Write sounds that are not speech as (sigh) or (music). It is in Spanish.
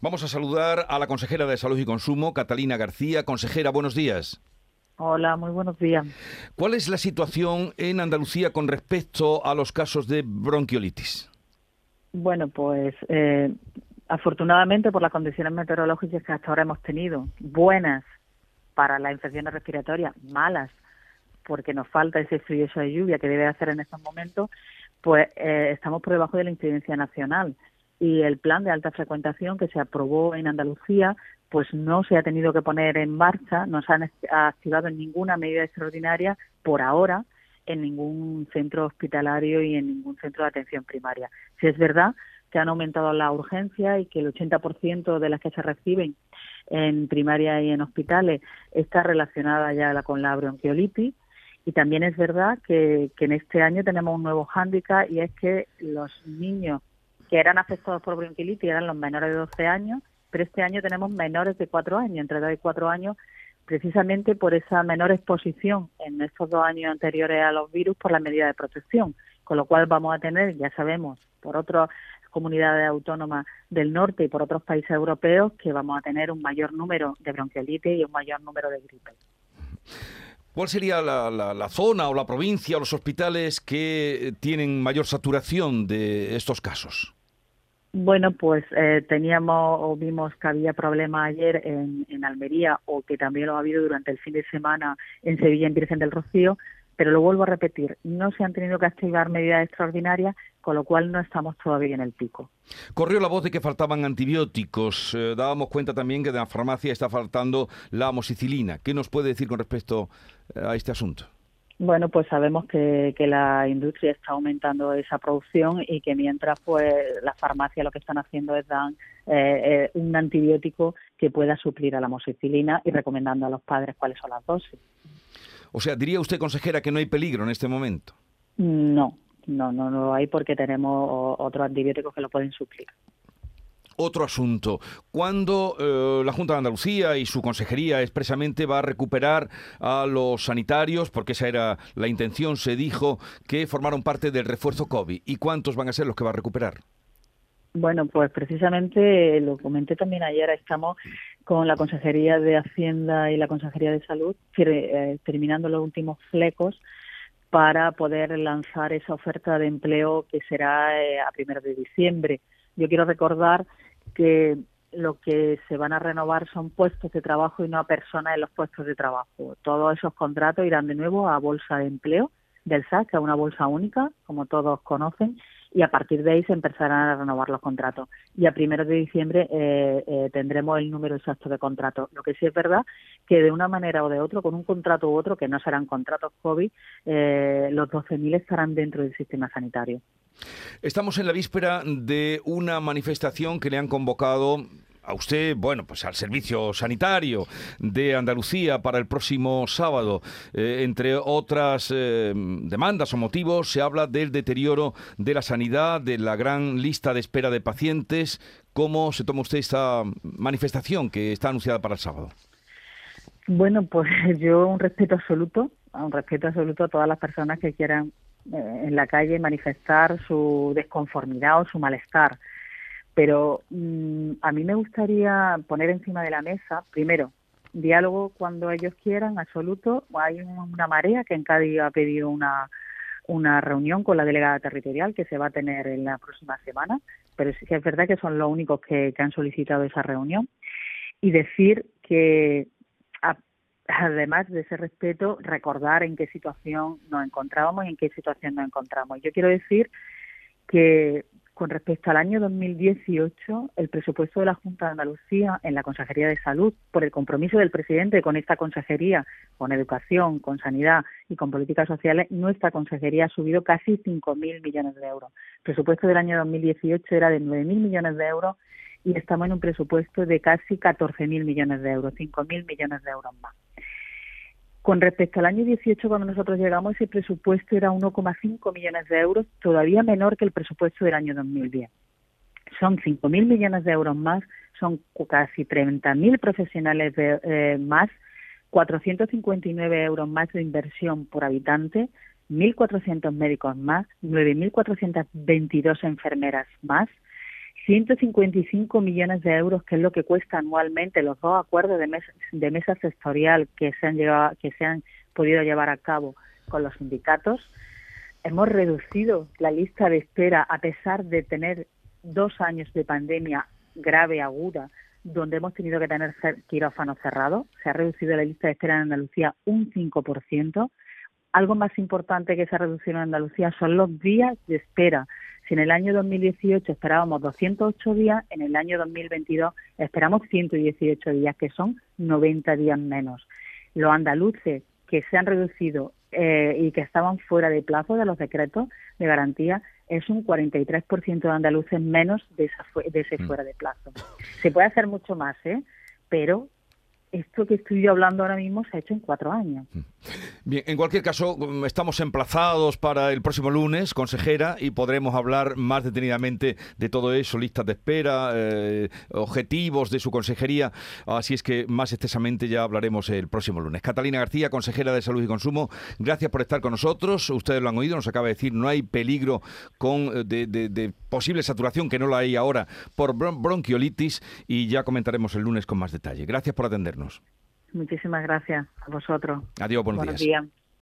Vamos a saludar a la consejera de Salud y Consumo, Catalina García. Consejera, buenos días. Hola, muy buenos días. ¿Cuál es la situación en Andalucía con respecto a los casos de bronquiolitis? Bueno, pues eh, afortunadamente por las condiciones meteorológicas que hasta ahora hemos tenido, buenas para las infecciones respiratorias, malas porque nos falta ese frío, esa lluvia que debe hacer en estos momentos, pues eh, estamos por debajo de la incidencia nacional y el plan de alta frecuentación que se aprobó en Andalucía pues no se ha tenido que poner en marcha, no se han activado en ninguna medida extraordinaria por ahora en ningún centro hospitalario y en ningún centro de atención primaria. Si es verdad que han aumentado la urgencia y que el 80% de las que se reciben en primaria y en hospitales está relacionada ya con la bronquiolitis, y también es verdad que, que en este año tenemos un nuevo hándicap y es que los niños que eran afectados por bronquiolitis eran los menores de 12 años, pero este año tenemos menores de 4 años, entre 2 y 4 años, precisamente por esa menor exposición en estos dos años anteriores a los virus por la medida de protección, con lo cual vamos a tener, ya sabemos, por otras comunidades autónomas del norte y por otros países europeos, que vamos a tener un mayor número de bronquiolitis y un mayor número de gripe. ¿Cuál sería la, zona o la provincia o los hospitales que tienen mayor saturación de estos casos? Bueno, pues eh, teníamos o vimos que había problemas ayer en, en, Almería o que también lo ha habido durante el fin de semana en Sevilla, en Virgen del Rocío, pero lo vuelvo a repetir, no se han tenido que activar medidas extraordinarias, con lo cual no estamos todavía en el pico. Corrió la voz de que faltaban antibióticos. Eh, dábamos cuenta también que de la farmacia está faltando la amoxicilina. ¿Qué nos puede decir con respecto eh, a este asunto? Bueno, pues sabemos que, la industria está aumentando esa producción y que mientras pues las farmacias lo que están haciendo es dar eh, un antibiótico que pueda suplir a la amoxicilina y recomendando a los padres cuáles son las dosis. O sea, diría usted, consejera, que no hay peligro en este momento. No, no, no, no hay porque tenemos otros antibióticos que lo pueden suplir. Otro asunto. ¿Cuándo eh, la Junta de Andalucía y su consejería expresamente va a recuperar a los sanitarios? Porque esa era la intención, se dijo que formaron parte del refuerzo COVID. ¿Y cuántos van a ser los que va a recuperar? Bueno, pues precisamente lo comenté también ayer, estamos con la Consejería de Hacienda y la Consejería de Salud eh, terminando los últimos flecos para poder lanzar esa oferta de empleo que será eh, a primero de diciembre. Yo quiero recordar que lo que se van a renovar son puestos de trabajo y no a personas en los puestos de trabajo. Todos esos contratos irán de nuevo a bolsa de empleo del SAC, a una bolsa única, como todos conocen, y a partir de ahí se empezarán a renovar los contratos. Y a primeros de diciembre eh, eh, tendremos el número exacto de contratos. Lo que sí es verdad que de una manera o de otra, con un contrato u otro, que no serán contratos COVID, eh, los 12.000 estarán dentro del sistema sanitario. Estamos en la víspera de una manifestación que le han convocado a usted, bueno, pues al servicio sanitario de Andalucía para el próximo sábado. Eh, entre otras eh, demandas o motivos, se habla del deterioro de la sanidad, de la gran lista de espera de pacientes. ¿Cómo se toma usted esta manifestación que está anunciada para el sábado? Bueno, pues (laughs) yo un respeto absoluto, un respeto absoluto a todas las personas que quieran eh, en la calle manifestar su desconformidad o su malestar pero mm, a mí me gustaría poner encima de la mesa, primero, diálogo cuando ellos quieran, absoluto. Hay una marea que en Cádiz ha pedido una, una reunión con la delegada territorial que se va a tener en la próxima semana, pero sí que es verdad que son los únicos que, han solicitado esa reunión. Y decir que, además de ese respeto, recordar en qué situación nos encontrábamos y en qué situación nos encontramos. Yo quiero decir que con respecto al año 2018, el presupuesto de la Junta de Andalucía en la Consejería de Salud, por el compromiso del presidente con esta consejería, con educación, con sanidad y con políticas sociales, nuestra consejería ha subido casi 5.000 millones de euros. El presupuesto del año 2018 era de 9.000 millones de euros y estamos en un presupuesto de casi 14.000 millones de euros, 5.000 millones de euros más. Con respecto al año 18, cuando nosotros llegamos, ese presupuesto era 1,5 millones de euros, todavía menor que el presupuesto del año 2010. Son 5.000 millones de euros más, son casi 30.000 profesionales eh, más, 459 euros más de inversión por habitante, 1.400 médicos más, 9.422 enfermeras más, 155 millones de euros, que es lo que cuesta anualmente los dos acuerdos de mesa, de mesa sectorial que se han llegado, que se han podido llevar a cabo con los sindicatos. Hemos reducido la lista de espera a pesar de tener dos años de pandemia grave, aguda, donde hemos tenido que tener quirófanos cerrados. Se ha reducido la lista de espera en Andalucía un 5%. Algo más importante que esa reducción en Andalucía son los días de espera. Si en el año 2018 esperábamos 208 días, en el año 2022 esperamos 118 días, que son 90 días menos. Los andaluces que se han reducido eh, y que estaban fuera de plazo de los decretos de garantía es un 43% de andaluces menos de, de ese mm. fuera de plazo. Se puede hacer mucho más, ¿eh? pero esto que estoy yo hablando ahora mismo se ha hecho en cuatro años. Mm. Bien, en cualquier caso, mm, estamos emplazados para el próximo lunes, consejera, y podremos hablar más detenidamente de todo eso, listas de espera, eh, objetivos de su consejería. Así es que más extensamente ya hablaremos el próximo lunes. Catalina García, consejera de Salud y Consumo, gracias por estar con nosotros. Ustedes lo han oído, nos acaba de decir, no hay peligro con, eh, de, posible saturación, que no la hay ahora, por bronquiolitis, y ya comentaremos el lunes con más detalle. Gracias por atendernos. Muchísimas gracias a vosotros. Adiós, buenos, días.